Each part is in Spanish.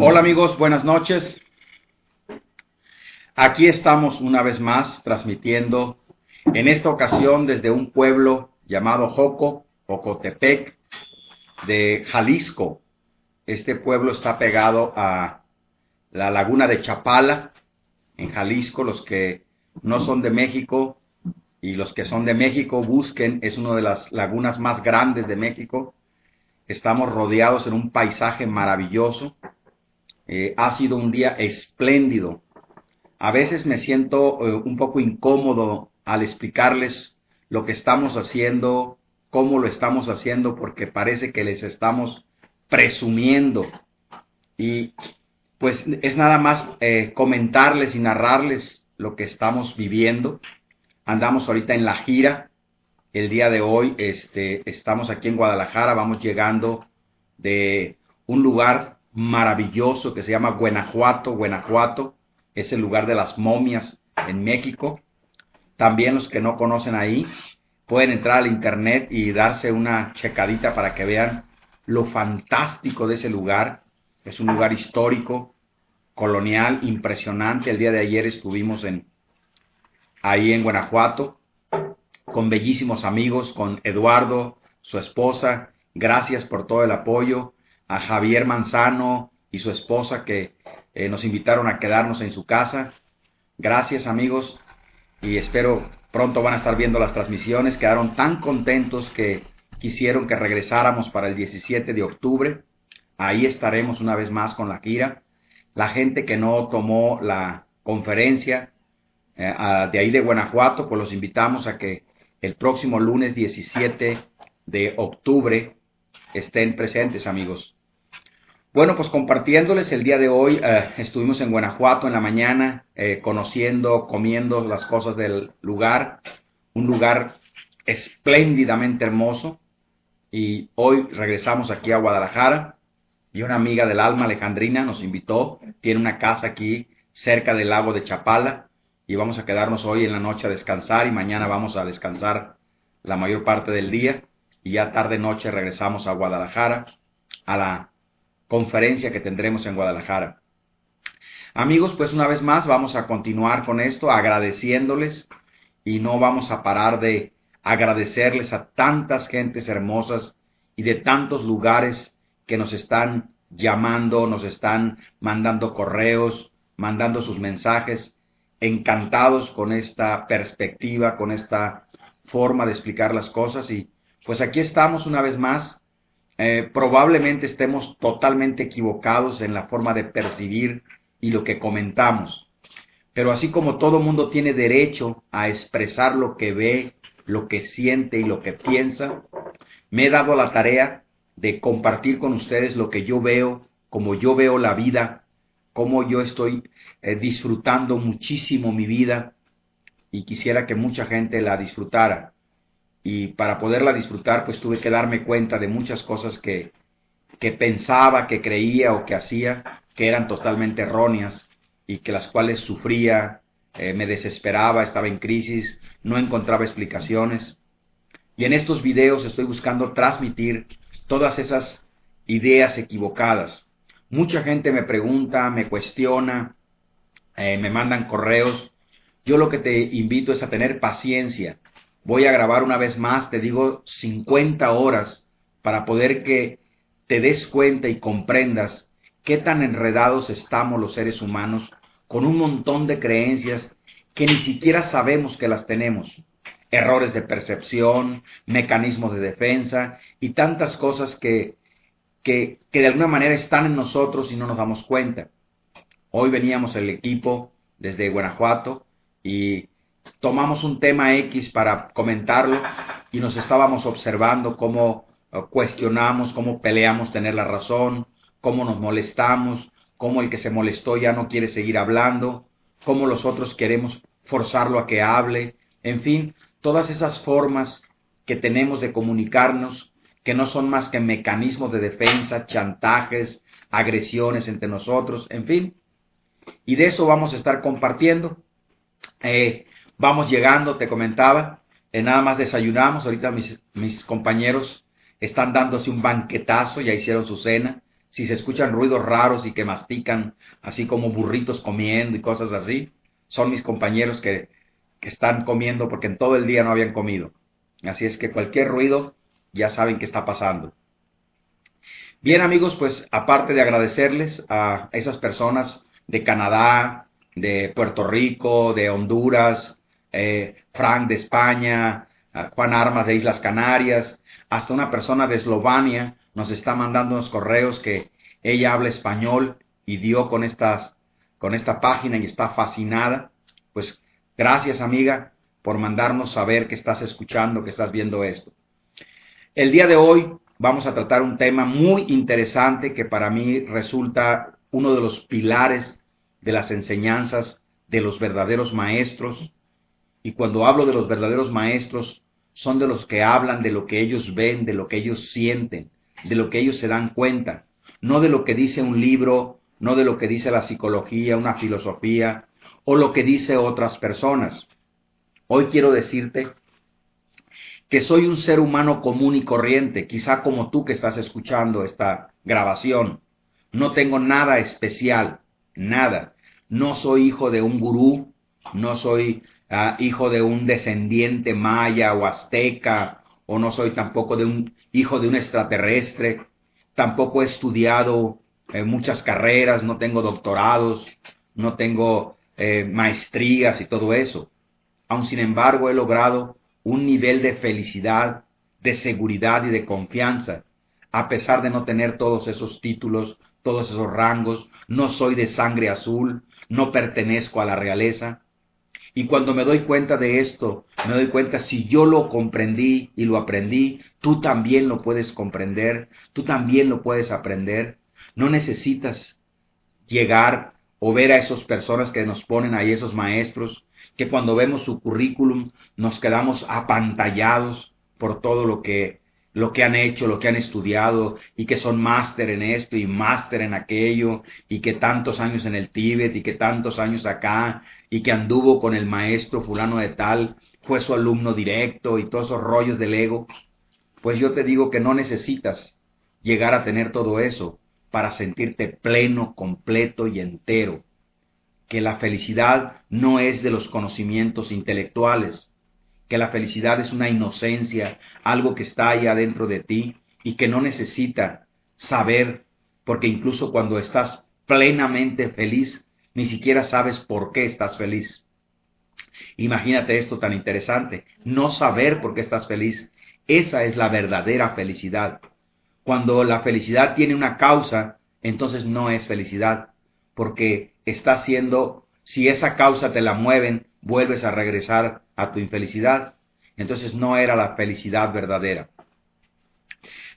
Hola amigos, buenas noches. Aquí estamos una vez más transmitiendo, en esta ocasión desde un pueblo llamado Joco, Jocotepec, de Jalisco. Este pueblo está pegado a la laguna de Chapala, en Jalisco. Los que no son de México y los que son de México busquen, es una de las lagunas más grandes de México. Estamos rodeados en un paisaje maravilloso. Eh, ha sido un día espléndido. A veces me siento eh, un poco incómodo al explicarles lo que estamos haciendo, cómo lo estamos haciendo, porque parece que les estamos presumiendo. Y pues es nada más eh, comentarles y narrarles lo que estamos viviendo. Andamos ahorita en la gira. El día de hoy este, estamos aquí en Guadalajara, vamos llegando de un lugar maravilloso que se llama Guanajuato. Guanajuato es el lugar de las momias en México. También los que no conocen ahí pueden entrar al internet y darse una checadita para que vean lo fantástico de ese lugar. Es un lugar histórico, colonial, impresionante. El día de ayer estuvimos en, ahí en Guanajuato con bellísimos amigos, con Eduardo, su esposa. Gracias por todo el apoyo. A Javier Manzano y su esposa que eh, nos invitaron a quedarnos en su casa. Gracias amigos y espero pronto van a estar viendo las transmisiones. Quedaron tan contentos que quisieron que regresáramos para el 17 de octubre. Ahí estaremos una vez más con la gira. La gente que no tomó la conferencia eh, de ahí de Guanajuato, pues los invitamos a que el próximo lunes 17 de octubre estén presentes, amigos. Bueno, pues compartiéndoles el día de hoy, eh, estuvimos en Guanajuato en la mañana, eh, conociendo, comiendo las cosas del lugar, un lugar espléndidamente hermoso, y hoy regresamos aquí a Guadalajara, y una amiga del alma, Alejandrina, nos invitó, tiene una casa aquí cerca del lago de Chapala, y vamos a quedarnos hoy en la noche a descansar, y mañana vamos a descansar la mayor parte del día, y ya tarde noche regresamos a Guadalajara, a la conferencia que tendremos en Guadalajara. Amigos, pues una vez más vamos a continuar con esto agradeciéndoles y no vamos a parar de agradecerles a tantas gentes hermosas y de tantos lugares que nos están llamando, nos están mandando correos, mandando sus mensajes, encantados con esta perspectiva, con esta forma de explicar las cosas y pues aquí estamos una vez más eh, probablemente estemos totalmente equivocados en la forma de percibir y lo que comentamos. Pero así como todo mundo tiene derecho a expresar lo que ve, lo que siente y lo que piensa, me he dado la tarea de compartir con ustedes lo que yo veo, como yo veo la vida, cómo yo estoy eh, disfrutando muchísimo mi vida y quisiera que mucha gente la disfrutara y para poderla disfrutar pues tuve que darme cuenta de muchas cosas que, que pensaba, que creía o que hacía que eran totalmente erróneas y que las cuales sufría, eh, me desesperaba, estaba en crisis, no encontraba explicaciones. Y en estos videos estoy buscando transmitir todas esas ideas equivocadas. Mucha gente me pregunta, me cuestiona, eh, me mandan correos. Yo lo que te invito es a tener paciencia, voy a grabar una vez más, te digo 50 horas para poder que te des cuenta y comprendas qué tan enredados estamos los seres humanos con un montón de creencias que ni siquiera sabemos que las tenemos. Errores de percepción, mecanismos de defensa y tantas cosas que, que, que de alguna manera están en nosotros y no nos damos cuenta. Hoy veníamos el equipo desde Guanajuato y tomamos un tema X para comentarlo y nos estábamos observando cómo eh, cuestionamos, cómo peleamos tener la razón, cómo nos molestamos, cómo el que se molestó ya no quiere seguir hablando, cómo los otros queremos forzarlo a que hable, en fin, todas esas formas que tenemos de comunicarnos, que no son más que mecanismos de defensa, chantajes, agresiones entre nosotros, en fin. Y de eso vamos a estar compartiendo. Eh, vamos llegando, te comentaba, eh, nada más desayunamos, ahorita mis, mis compañeros están dándose un banquetazo, ya hicieron su cena. Si se escuchan ruidos raros y que mastican, así como burritos comiendo y cosas así, son mis compañeros que, que están comiendo porque en todo el día no habían comido. Así es que cualquier ruido ya saben qué está pasando. Bien amigos, pues aparte de agradecerles a esas personas de Canadá, de Puerto Rico, de Honduras, eh, Frank de España, Juan Armas de Islas Canarias, hasta una persona de Eslovenia nos está mandando unos correos que ella habla español y dio con estas con esta página y está fascinada. Pues gracias amiga por mandarnos saber que estás escuchando, que estás viendo esto. El día de hoy vamos a tratar un tema muy interesante que para mí resulta uno de los pilares de las enseñanzas de los verdaderos maestros. Y cuando hablo de los verdaderos maestros, son de los que hablan de lo que ellos ven, de lo que ellos sienten, de lo que ellos se dan cuenta, no de lo que dice un libro, no de lo que dice la psicología, una filosofía o lo que dice otras personas. Hoy quiero decirte que soy un ser humano común y corriente, quizá como tú que estás escuchando esta grabación. No tengo nada especial, nada. No soy hijo de un gurú, no soy ah, hijo de un descendiente maya o azteca, o no soy tampoco de un hijo de un extraterrestre. Tampoco he estudiado eh, muchas carreras, no tengo doctorados, no tengo eh, maestrías y todo eso. Aun sin embargo he logrado un nivel de felicidad, de seguridad y de confianza, a pesar de no tener todos esos títulos, todos esos rangos, no soy de sangre azul, no pertenezco a la realeza. Y cuando me doy cuenta de esto, me doy cuenta si yo lo comprendí y lo aprendí, tú también lo puedes comprender, tú también lo puedes aprender. No necesitas llegar o ver a esas personas que nos ponen ahí, esos maestros, que cuando vemos su currículum nos quedamos apantallados por todo lo que, lo que han hecho, lo que han estudiado y que son máster en esto y máster en aquello y que tantos años en el Tíbet y que tantos años acá y que anduvo con el maestro fulano de tal, fue su alumno directo y todos esos rollos del ego. Pues yo te digo que no necesitas llegar a tener todo eso para sentirte pleno, completo y entero que la felicidad no es de los conocimientos intelectuales, que la felicidad es una inocencia, algo que está ahí adentro de ti y que no necesita saber, porque incluso cuando estás plenamente feliz, ni siquiera sabes por qué estás feliz. Imagínate esto tan interesante, no saber por qué estás feliz, esa es la verdadera felicidad. Cuando la felicidad tiene una causa, entonces no es felicidad, porque está haciendo, si esa causa te la mueven, vuelves a regresar a tu infelicidad. Entonces no era la felicidad verdadera.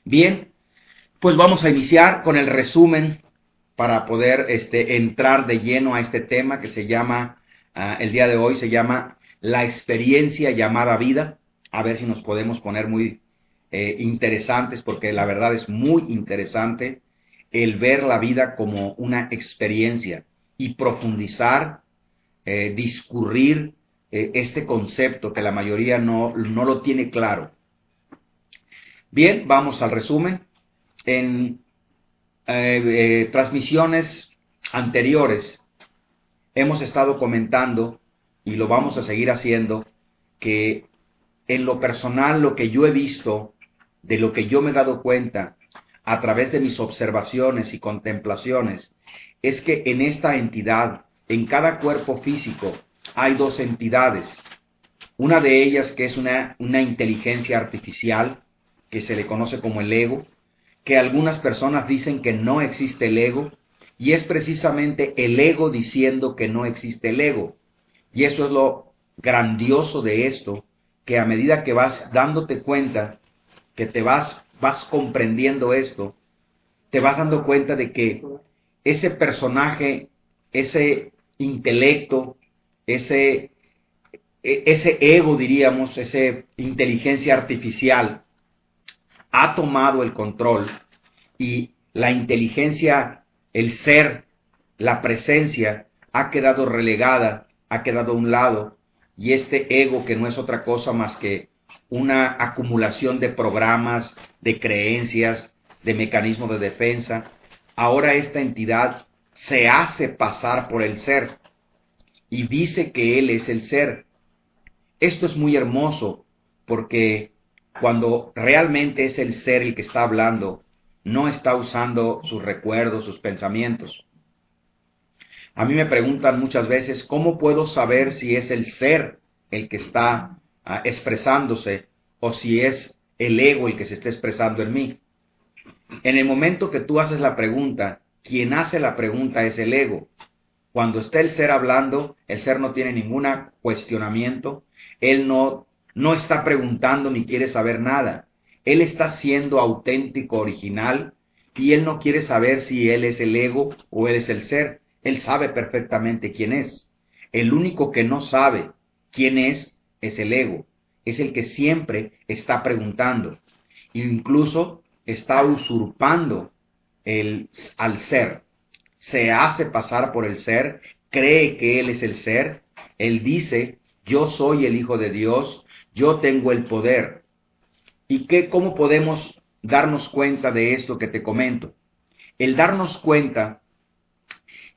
Bien, pues vamos a iniciar con el resumen para poder este, entrar de lleno a este tema que se llama, ah, el día de hoy se llama la experiencia llamada vida. A ver si nos podemos poner muy eh, interesantes, porque la verdad es muy interesante el ver la vida como una experiencia y profundizar, eh, discurrir eh, este concepto que la mayoría no, no lo tiene claro. Bien, vamos al resumen. En eh, transmisiones anteriores hemos estado comentando, y lo vamos a seguir haciendo, que en lo personal lo que yo he visto, de lo que yo me he dado cuenta a través de mis observaciones y contemplaciones, es que en esta entidad, en cada cuerpo físico, hay dos entidades. Una de ellas que es una, una inteligencia artificial, que se le conoce como el ego, que algunas personas dicen que no existe el ego, y es precisamente el ego diciendo que no existe el ego. Y eso es lo grandioso de esto, que a medida que vas dándote cuenta, que te vas, vas comprendiendo esto, te vas dando cuenta de que ese personaje, ese intelecto, ese, e, ese ego, diríamos, esa inteligencia artificial, ha tomado el control y la inteligencia, el ser, la presencia, ha quedado relegada, ha quedado a un lado, y este ego que no es otra cosa más que una acumulación de programas, de creencias, de mecanismos de defensa, ahora esta entidad se hace pasar por el ser y dice que él es el ser. Esto es muy hermoso porque cuando realmente es el ser el que está hablando, no está usando sus recuerdos, sus pensamientos. A mí me preguntan muchas veces, ¿cómo puedo saber si es el ser el que está ah, expresándose o si es el ego el que se está expresando en mí? En el momento que tú haces la pregunta, quien hace la pregunta es el ego. Cuando está el ser hablando, el ser no tiene ningún cuestionamiento, él no, no está preguntando ni quiere saber nada. Él está siendo auténtico, original, y él no quiere saber si él es el ego o él es el ser. Él sabe perfectamente quién es. El único que no sabe quién es es el ego. Es el que siempre está preguntando. Incluso está usurpando el, al ser. Se hace pasar por el ser, cree que él es el ser. Él dice, yo soy el Hijo de Dios, yo tengo el poder. ¿Y qué, cómo podemos darnos cuenta de esto que te comento? El darnos cuenta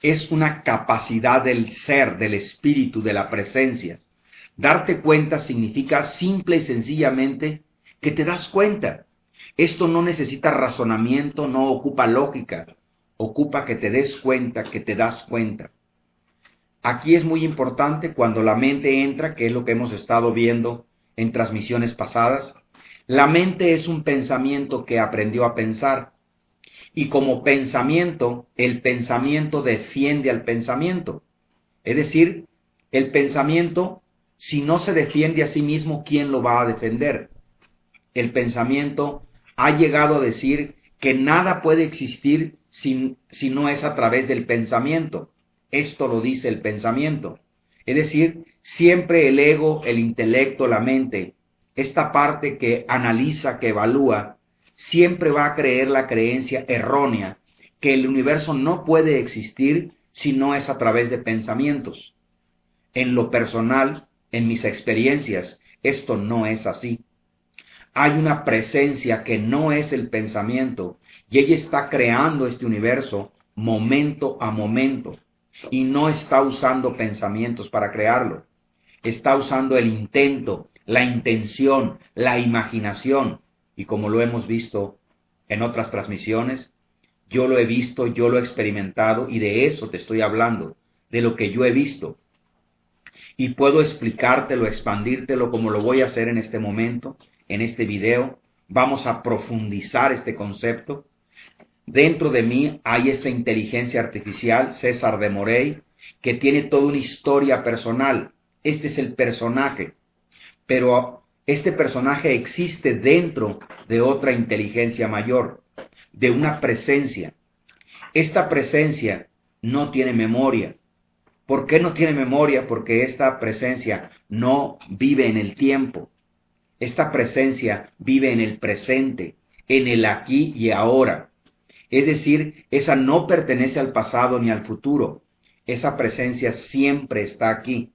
es una capacidad del ser, del espíritu, de la presencia. Darte cuenta significa simple y sencillamente que te das cuenta. Esto no necesita razonamiento, no ocupa lógica, ocupa que te des cuenta, que te das cuenta. Aquí es muy importante cuando la mente entra, que es lo que hemos estado viendo en transmisiones pasadas. La mente es un pensamiento que aprendió a pensar. Y como pensamiento, el pensamiento defiende al pensamiento. Es decir, el pensamiento, si no se defiende a sí mismo, ¿quién lo va a defender? El pensamiento ha llegado a decir que nada puede existir si, si no es a través del pensamiento. Esto lo dice el pensamiento. Es decir, siempre el ego, el intelecto, la mente, esta parte que analiza, que evalúa, siempre va a creer la creencia errónea que el universo no puede existir si no es a través de pensamientos. En lo personal, en mis experiencias, esto no es así. Hay una presencia que no es el pensamiento y ella está creando este universo momento a momento y no está usando pensamientos para crearlo. Está usando el intento, la intención, la imaginación y como lo hemos visto en otras transmisiones, yo lo he visto, yo lo he experimentado y de eso te estoy hablando, de lo que yo he visto. Y puedo explicártelo, expandírtelo como lo voy a hacer en este momento, en este video. Vamos a profundizar este concepto. Dentro de mí hay esta inteligencia artificial, César de Morey, que tiene toda una historia personal. Este es el personaje. Pero este personaje existe dentro de otra inteligencia mayor, de una presencia. Esta presencia no tiene memoria. ¿Por qué no tiene memoria? Porque esta presencia no vive en el tiempo. Esta presencia vive en el presente, en el aquí y ahora. Es decir, esa no pertenece al pasado ni al futuro. Esa presencia siempre está aquí.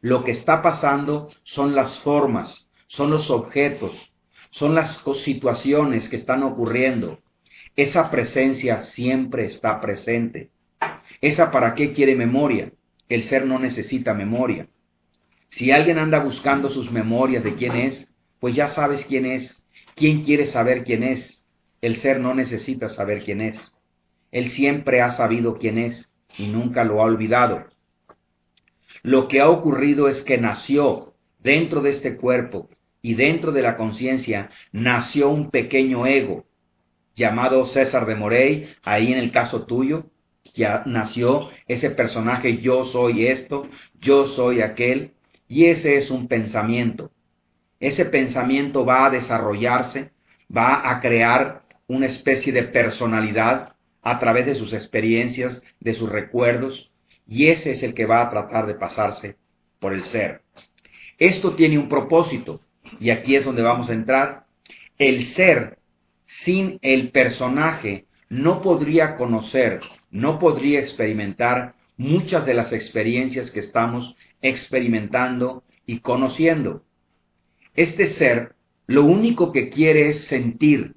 Lo que está pasando son las formas, son los objetos, son las situaciones que están ocurriendo. Esa presencia siempre está presente. ¿Esa para qué quiere memoria? El ser no necesita memoria. Si alguien anda buscando sus memorias de quién es, pues ya sabes quién es. ¿Quién quiere saber quién es? El ser no necesita saber quién es. Él siempre ha sabido quién es y nunca lo ha olvidado. Lo que ha ocurrido es que nació dentro de este cuerpo y dentro de la conciencia nació un pequeño ego llamado César de Morey, ahí en el caso tuyo, ya nació ese personaje yo soy esto, yo soy aquel, y ese es un pensamiento. ese pensamiento va a desarrollarse, va a crear una especie de personalidad a través de sus experiencias, de sus recuerdos, y ese es el que va a tratar de pasarse por el ser. Esto tiene un propósito, y aquí es donde vamos a entrar. El ser sin el personaje no podría conocer, no podría experimentar muchas de las experiencias que estamos experimentando y conociendo. Este ser lo único que quiere es sentir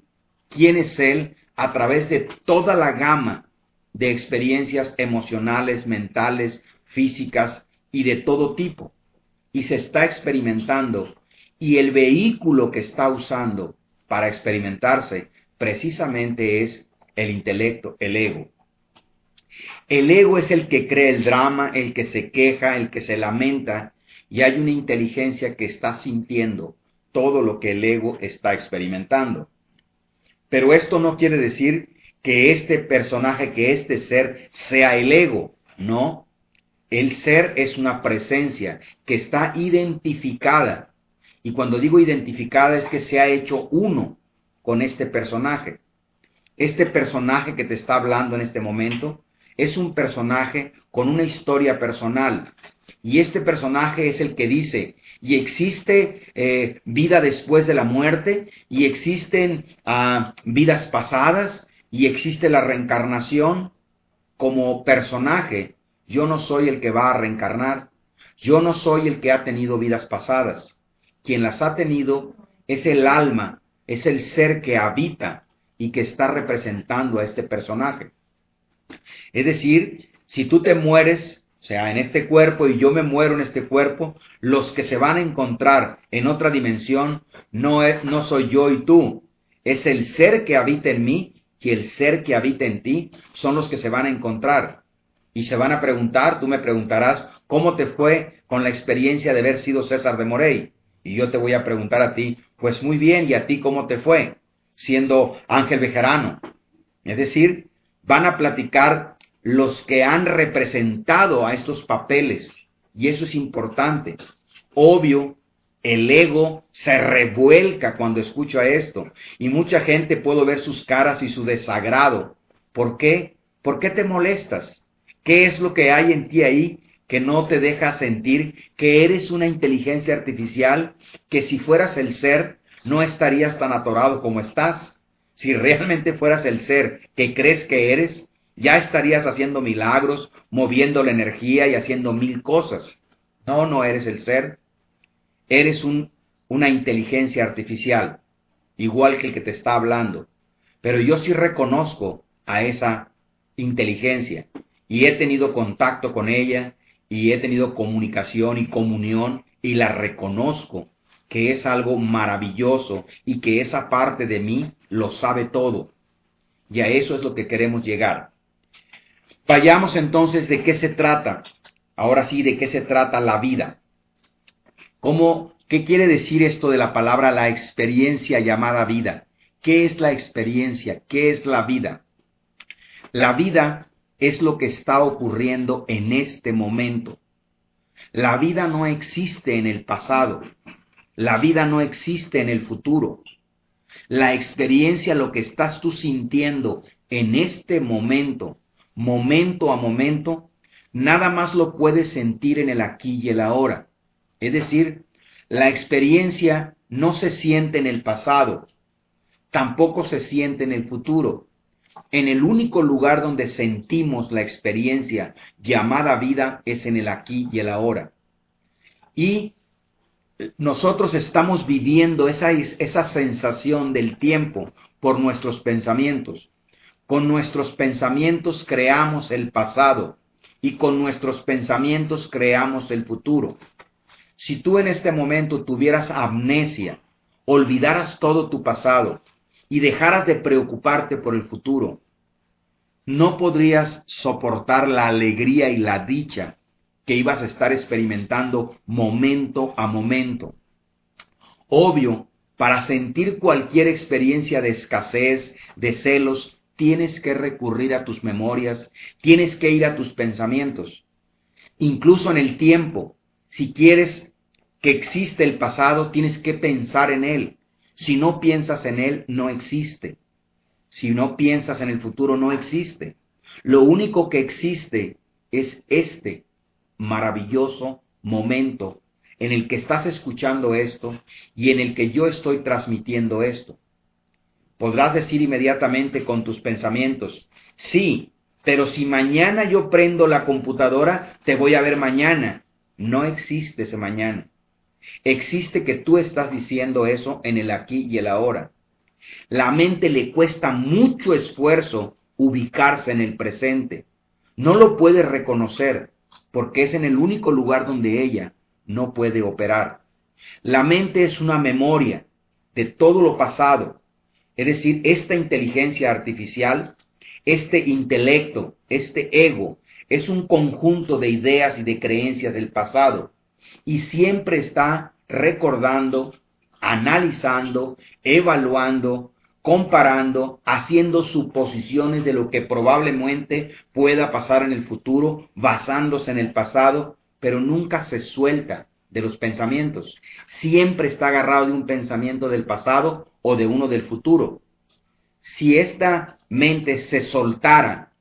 quién es Él a través de toda la gama de experiencias emocionales, mentales, físicas y de todo tipo. Y se está experimentando. Y el vehículo que está usando para experimentarse precisamente es el intelecto, el ego. El ego es el que cree el drama, el que se queja, el que se lamenta, y hay una inteligencia que está sintiendo todo lo que el ego está experimentando. Pero esto no quiere decir que este personaje, que este ser sea el ego, no. El ser es una presencia que está identificada. Y cuando digo identificada es que se ha hecho uno con este personaje. Este personaje que te está hablando en este momento es un personaje con una historia personal. Y este personaje es el que dice, y existe eh, vida después de la muerte, y existen ah, vidas pasadas, y existe la reencarnación. Como personaje, yo no soy el que va a reencarnar, yo no soy el que ha tenido vidas pasadas. Quien las ha tenido es el alma, es el ser que habita y que está representando a este personaje. Es decir, si tú te mueres, o sea, en este cuerpo y yo me muero en este cuerpo, los que se van a encontrar en otra dimensión no, es, no soy yo y tú, es el ser que habita en mí y el ser que habita en ti son los que se van a encontrar. Y se van a preguntar, tú me preguntarás, ¿cómo te fue con la experiencia de haber sido César de Morey? Y yo te voy a preguntar a ti, pues muy bien, ¿y a ti cómo te fue? siendo Ángel Bejarano. Es decir, van a platicar los que han representado a estos papeles. Y eso es importante. Obvio, el ego se revuelca cuando escucha esto. Y mucha gente puedo ver sus caras y su desagrado. ¿Por qué? ¿Por qué te molestas? ¿Qué es lo que hay en ti ahí que no te deja sentir que eres una inteligencia artificial, que si fueras el ser, no estarías tan atorado como estás. Si realmente fueras el ser que crees que eres, ya estarías haciendo milagros, moviendo la energía y haciendo mil cosas. No, no eres el ser. Eres un, una inteligencia artificial, igual que el que te está hablando. Pero yo sí reconozco a esa inteligencia y he tenido contacto con ella y he tenido comunicación y comunión y la reconozco que es algo maravilloso y que esa parte de mí lo sabe todo. Y a eso es lo que queremos llegar. Vayamos entonces de qué se trata. Ahora sí, de qué se trata la vida. ¿Cómo, qué quiere decir esto de la palabra la experiencia llamada vida? ¿Qué es la experiencia? ¿Qué es la vida? La vida es lo que está ocurriendo en este momento. La vida no existe en el pasado. La vida no existe en el futuro. La experiencia, lo que estás tú sintiendo en este momento, momento a momento, nada más lo puedes sentir en el aquí y el ahora. Es decir, la experiencia no se siente en el pasado, tampoco se siente en el futuro. En el único lugar donde sentimos la experiencia llamada vida es en el aquí y el ahora. Y nosotros estamos viviendo esa, esa sensación del tiempo por nuestros pensamientos. Con nuestros pensamientos creamos el pasado y con nuestros pensamientos creamos el futuro. Si tú en este momento tuvieras amnesia, olvidaras todo tu pasado y dejaras de preocuparte por el futuro, no podrías soportar la alegría y la dicha que ibas a estar experimentando momento a momento. Obvio, para sentir cualquier experiencia de escasez, de celos, tienes que recurrir a tus memorias, tienes que ir a tus pensamientos. Incluso en el tiempo, si quieres que existe el pasado, tienes que pensar en él. Si no piensas en él, no existe. Si no piensas en el futuro, no existe. Lo único que existe es este maravilloso momento en el que estás escuchando esto y en el que yo estoy transmitiendo esto. Podrás decir inmediatamente con tus pensamientos, sí, pero si mañana yo prendo la computadora, te voy a ver mañana. No existe ese mañana. Existe que tú estás diciendo eso en el aquí y el ahora. La mente le cuesta mucho esfuerzo ubicarse en el presente. No lo puede reconocer porque es en el único lugar donde ella no puede operar. La mente es una memoria de todo lo pasado, es decir, esta inteligencia artificial, este intelecto, este ego, es un conjunto de ideas y de creencias del pasado y siempre está recordando, analizando, evaluando, comparando, haciendo suposiciones de lo que probablemente pueda pasar en el futuro, basándose en el pasado, pero nunca se suelta de los pensamientos. Siempre está agarrado de un pensamiento del pasado o de uno del futuro. Si esta mente se soltara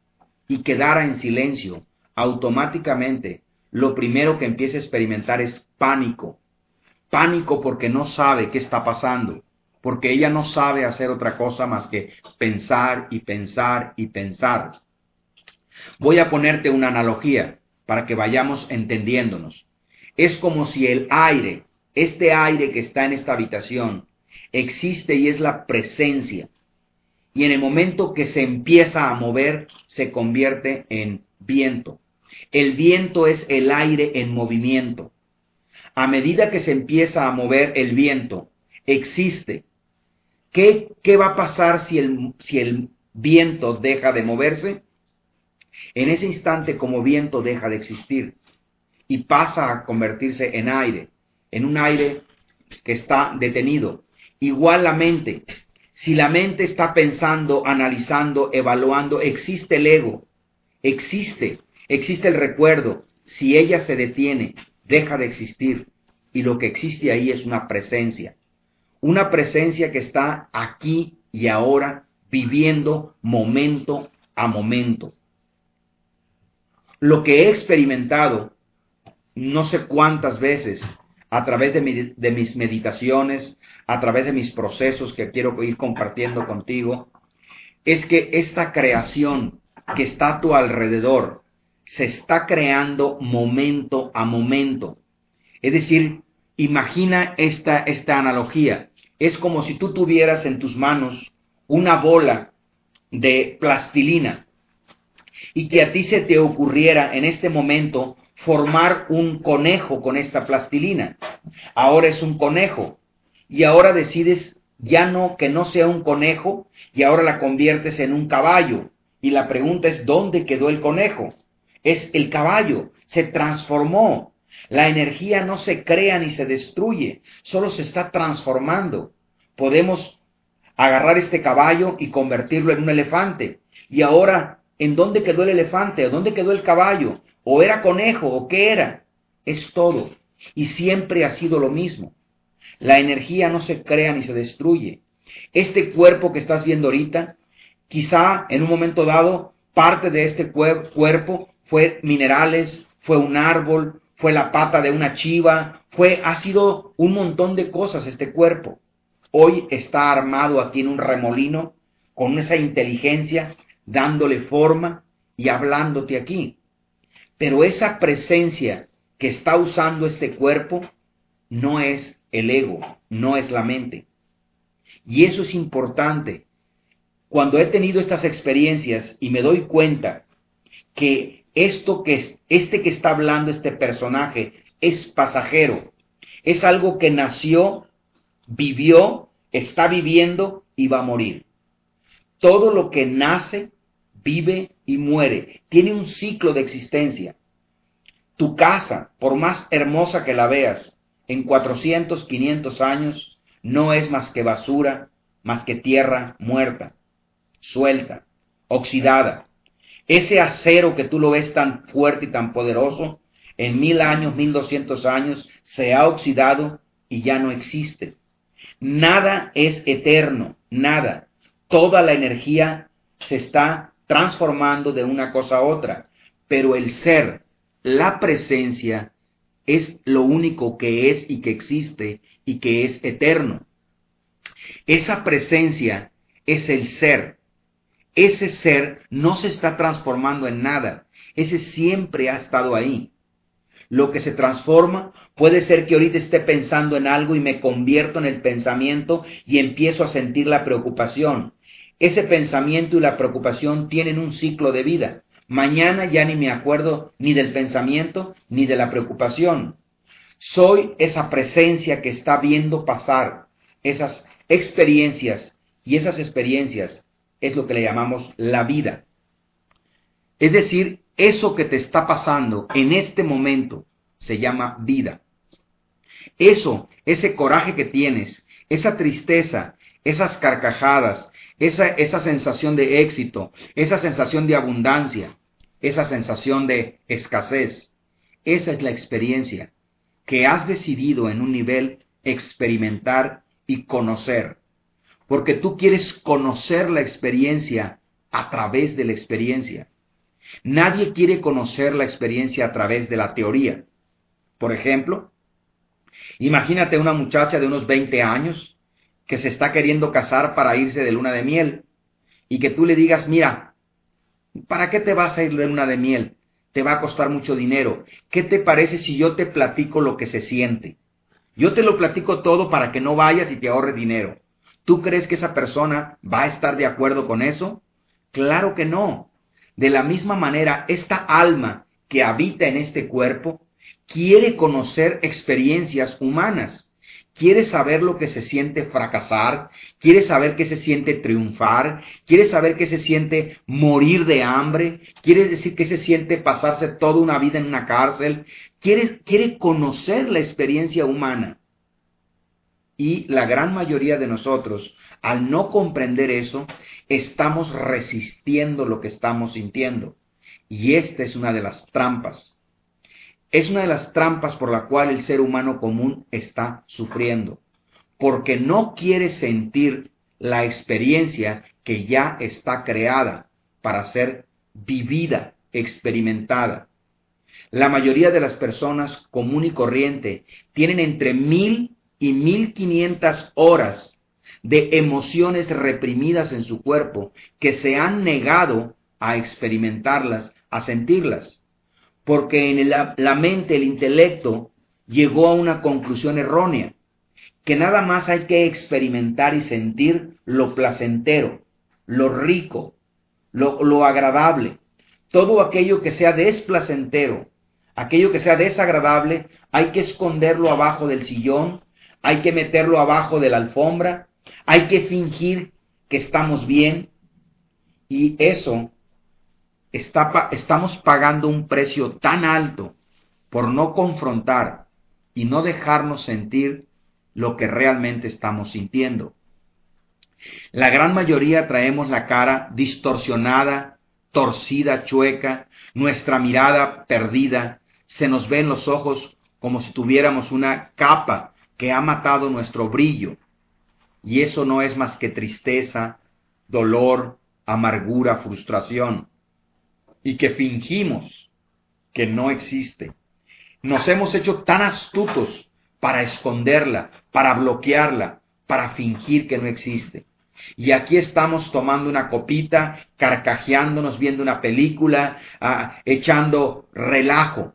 y quedara en silencio, automáticamente lo primero que empieza a experimentar es pánico. Pánico porque no sabe qué está pasando, porque ella no sabe hacer otra cosa más que pensar y pensar y pensar. Voy a ponerte una analogía para que vayamos entendiéndonos. Es como si el aire, este aire que está en esta habitación, existe y es la presencia. Y en el momento que se empieza a mover, se convierte en viento. El viento es el aire en movimiento. A medida que se empieza a mover el viento, existe. ¿Qué, qué va a pasar si el, si el viento deja de moverse? En ese instante como viento deja de existir y pasa a convertirse en aire, en un aire que está detenido. Igual la mente. Si la mente está pensando, analizando, evaluando, existe el ego, existe, existe el recuerdo. Si ella se detiene, deja de existir y lo que existe ahí es una presencia. Una presencia que está aquí y ahora viviendo momento a momento lo que he experimentado no sé cuántas veces a través de, mis meditaciones, a través de mis procesos que quiero ir compartiendo contigo, es que esta creación que está a tu alrededor se está creando momento a momento. Es decir, imagina esta, esta analogía. Es como si tú tuvieras en tus manos una bola de plastilina y que a ti se te ocurriera en este momento formar un conejo con esta plastilina. Ahora es un conejo y ahora decides ya no que no sea un conejo y ahora la conviertes en un caballo. Y la pregunta es ¿dónde quedó el conejo? Es el caballo, se transformó. La energía no se crea ni se destruye, solo se está transformando. Podemos agarrar este caballo y convertirlo en un elefante. Y ahora en dónde quedó el elefante, o dónde quedó el caballo, o era conejo, o qué era. Es todo. Y siempre ha sido lo mismo. La energía no se crea ni se destruye. Este cuerpo que estás viendo ahorita, quizá en un momento dado, parte de este cuerpo fue minerales, fue un árbol, fue la pata de una chiva, fue, ha sido un montón de cosas este cuerpo. Hoy está armado aquí en un remolino con esa inteligencia dándole forma y hablándote aquí. Pero esa presencia que está usando este cuerpo no es el ego, no es la mente. Y eso es importante. Cuando he tenido estas experiencias y me doy cuenta que esto que este que está hablando este personaje es pasajero, es algo que nació, vivió, está viviendo y va a morir. Todo lo que nace vive y muere, tiene un ciclo de existencia. Tu casa, por más hermosa que la veas, en 400, 500 años, no es más que basura, más que tierra muerta, suelta, oxidada. Ese acero que tú lo ves tan fuerte y tan poderoso, en mil años, mil doscientos años, se ha oxidado y ya no existe. Nada es eterno, nada. Toda la energía se está transformando de una cosa a otra, pero el ser, la presencia, es lo único que es y que existe y que es eterno. Esa presencia es el ser. Ese ser no se está transformando en nada. Ese siempre ha estado ahí. Lo que se transforma puede ser que ahorita esté pensando en algo y me convierto en el pensamiento y empiezo a sentir la preocupación. Ese pensamiento y la preocupación tienen un ciclo de vida. Mañana ya ni me acuerdo ni del pensamiento ni de la preocupación. Soy esa presencia que está viendo pasar esas experiencias y esas experiencias es lo que le llamamos la vida. Es decir, eso que te está pasando en este momento se llama vida. Eso, ese coraje que tienes, esa tristeza, esas carcajadas, esa, esa sensación de éxito, esa sensación de abundancia, esa sensación de escasez, esa es la experiencia que has decidido en un nivel experimentar y conocer. Porque tú quieres conocer la experiencia a través de la experiencia. Nadie quiere conocer la experiencia a través de la teoría. Por ejemplo, imagínate una muchacha de unos 20 años que se está queriendo casar para irse de luna de miel y que tú le digas, mira, ¿para qué te vas a ir de luna de miel? Te va a costar mucho dinero. ¿Qué te parece si yo te platico lo que se siente? Yo te lo platico todo para que no vayas y te ahorre dinero. ¿Tú crees que esa persona va a estar de acuerdo con eso? Claro que no. De la misma manera, esta alma que habita en este cuerpo quiere conocer experiencias humanas quiere saber lo que se siente fracasar, quiere saber qué se siente triunfar, quiere saber qué se siente morir de hambre, quiere decir qué se siente pasarse toda una vida en una cárcel, quiere, quiere conocer la experiencia humana. Y la gran mayoría de nosotros, al no comprender eso, estamos resistiendo lo que estamos sintiendo. Y esta es una de las trampas es una de las trampas por la cual el ser humano común está sufriendo, porque no quiere sentir la experiencia que ya está creada para ser vivida, experimentada. La mayoría de las personas común y corriente tienen entre mil y mil quinientas horas de emociones reprimidas en su cuerpo que se han negado a experimentarlas, a sentirlas porque en la mente, el intelecto, llegó a una conclusión errónea, que nada más hay que experimentar y sentir lo placentero, lo rico, lo, lo agradable. Todo aquello que sea desplacentero, aquello que sea desagradable, hay que esconderlo abajo del sillón, hay que meterlo abajo de la alfombra, hay que fingir que estamos bien, y eso estamos pagando un precio tan alto por no confrontar y no dejarnos sentir lo que realmente estamos sintiendo. La gran mayoría traemos la cara distorsionada, torcida, chueca, nuestra mirada perdida, se nos ven los ojos como si tuviéramos una capa que ha matado nuestro brillo. Y eso no es más que tristeza, dolor, amargura, frustración y que fingimos que no existe. Nos hemos hecho tan astutos para esconderla, para bloquearla, para fingir que no existe. Y aquí estamos tomando una copita, carcajeándonos, viendo una película, ah, echando relajo,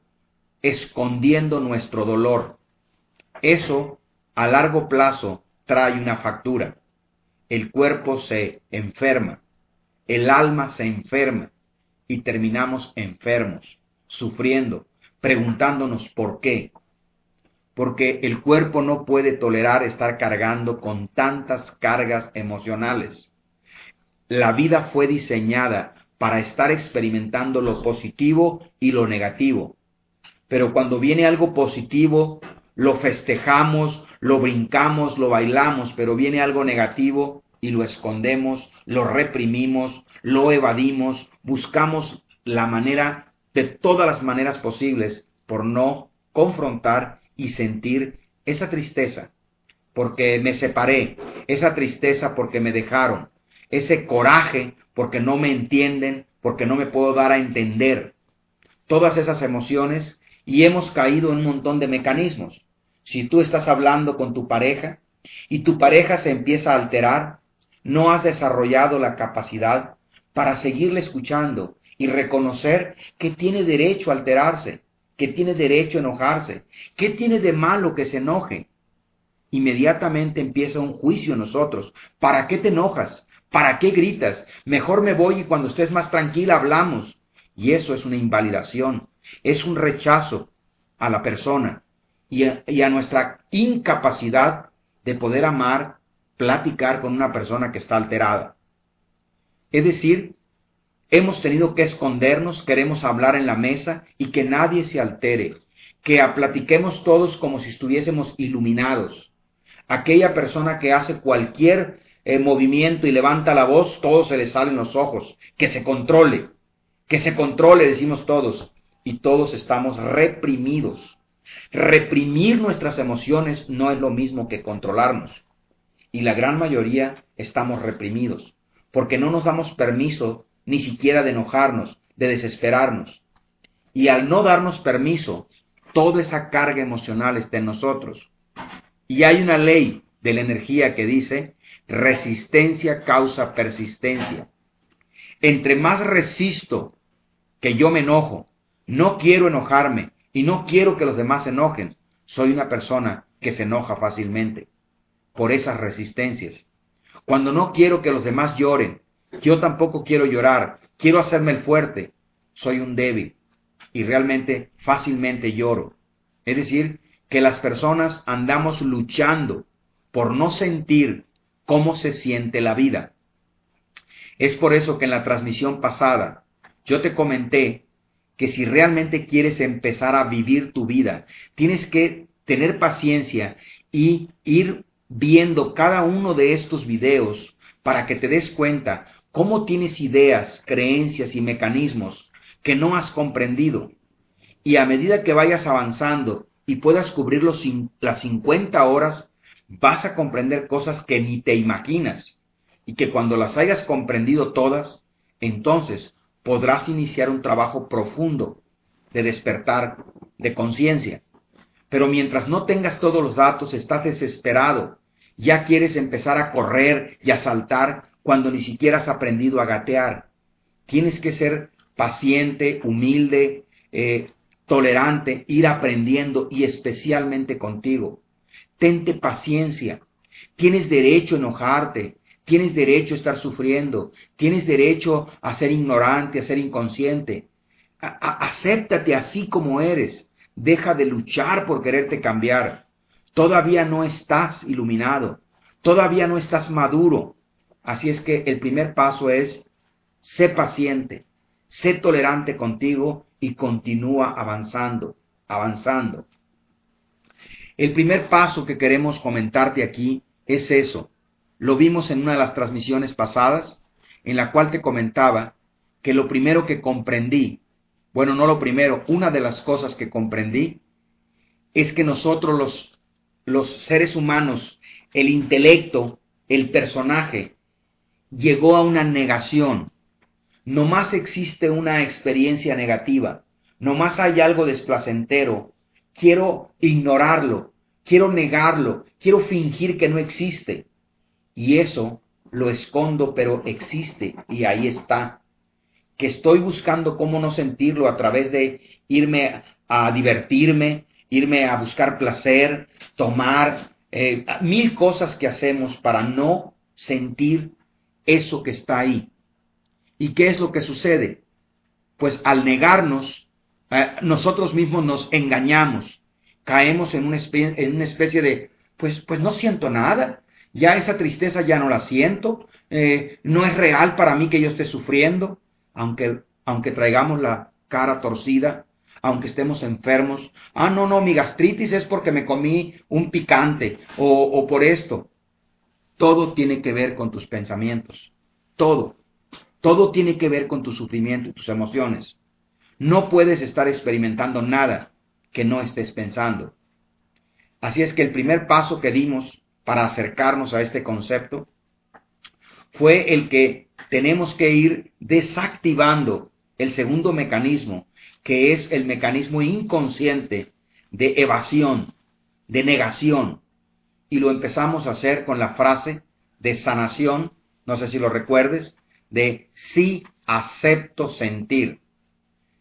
escondiendo nuestro dolor. Eso a largo plazo trae una factura. El cuerpo se enferma, el alma se enferma, y terminamos enfermos, sufriendo, preguntándonos por qué. Porque el cuerpo no puede tolerar estar cargando con tantas cargas emocionales. La vida fue diseñada para estar experimentando lo positivo y lo negativo. Pero cuando viene algo positivo, lo festejamos, lo brincamos, lo bailamos, pero viene algo negativo y lo escondemos, lo reprimimos, lo evadimos, buscamos la manera, de todas las maneras posibles, por no confrontar y sentir esa tristeza porque me separé, esa tristeza porque me dejaron, ese coraje porque no me entienden, porque no me puedo dar a entender. Todas esas emociones y hemos caído en un montón de mecanismos. Si tú estás hablando con tu pareja y tu pareja se empieza a alterar, no has desarrollado la capacidad para seguirle escuchando y reconocer que tiene derecho a alterarse, que tiene derecho a enojarse, que tiene de malo que se enoje. Inmediatamente empieza un juicio en nosotros. ¿Para qué te enojas? ¿Para qué gritas? Mejor me voy y cuando estés más tranquila hablamos. Y eso es una invalidación, es un rechazo a la persona y a, nuestra incapacidad de poder amar, platicar con una persona que está alterada. Es decir, hemos tenido que escondernos, queremos hablar en la mesa y que nadie se altere, que platiquemos todos como si estuviésemos iluminados. Aquella persona que hace cualquier eh, movimiento y levanta la voz, todo se le salen los ojos, que se controle, que se controle, decimos todos, y todos estamos reprimidos. Reprimir nuestras emociones no es lo mismo que controlarnos. Y la gran mayoría estamos reprimidos, porque no nos damos permiso ni siquiera de enojarnos, de desesperarnos. Y al no darnos permiso, toda esa carga emocional está en nosotros. Y hay una ley de la energía que dice, resistencia causa persistencia. Entre más resisto que yo me enojo, no quiero enojarme y no quiero que los demás se enojen, soy una persona que se enoja fácilmente por esas resistencias. Cuando no quiero que los demás lloren, yo tampoco quiero llorar, quiero hacerme el fuerte, soy un débil y realmente fácilmente lloro. Es decir, que las personas andamos luchando por no sentir cómo se siente la vida. Es por eso que en la transmisión pasada yo te comenté que si realmente quieres empezar a vivir tu vida, tienes que tener paciencia y ir viendo cada uno de estos videos para que te des cuenta cómo tienes ideas, creencias y mecanismos que no has comprendido. Y a medida que vayas avanzando y puedas cubrir los, las 50 horas, vas a comprender cosas que ni te imaginas y que cuando las hayas comprendido todas, entonces podrás iniciar un trabajo profundo de despertar de conciencia. Pero mientras no tengas todos los datos, estás desesperado, ya quieres empezar a correr y a saltar cuando ni siquiera has aprendido a gatear. Tienes que ser paciente, humilde, eh, tolerante, ir aprendiendo y especialmente contigo. Tente paciencia. Tienes derecho a enojarte, tienes derecho a estar sufriendo, tienes derecho a ser ignorante, a ser inconsciente. acéptate así como eres. Deja de luchar por quererte cambiar. Todavía no estás iluminado, todavía no estás maduro. Así es que el primer paso es, sé paciente, sé tolerante contigo y continúa avanzando, avanzando. El primer paso que queremos comentarte aquí es eso. Lo vimos en una de las transmisiones pasadas, en la cual te comentaba que lo primero que comprendí, bueno, no lo primero, una de las cosas que comprendí es que nosotros los, los seres humanos, el intelecto, el personaje, llegó a una negación. Más existe una experiencia negativa, más hay algo desplacentero, quiero ignorarlo, quiero negarlo, quiero fingir que no existe. Y eso lo escondo, pero existe y ahí está. Que estoy buscando cómo no sentirlo a través de irme a divertirme, irme a buscar placer, tomar, eh, mil cosas que hacemos para no sentir eso que está ahí. ¿Y qué es lo que sucede? Pues al negarnos, eh, nosotros mismos nos engañamos, caemos en una, especie, en una especie de, pues, pues no siento nada, ya esa tristeza ya no la siento, eh, no es real para mí que yo esté sufriendo, aunque, aunque traigamos la cara torcida, aunque estemos enfermos. Ah, no, no, mi gastritis es porque me comí un picante o, o por esto. Todo tiene que ver con tus pensamientos. Todo. Todo tiene que ver con tu sufrimiento y tus emociones. No puedes estar experimentando nada que no estés pensando. Así es que el primer paso que dimos para acercarnos a este concepto fue el que tenemos que ir desactivando el segundo mecanismo, que es el mecanismo inconsciente de evasión, de negación. Y lo empezamos a hacer con la frase de sanación, no sé si lo recuerdes, de sí acepto sentir.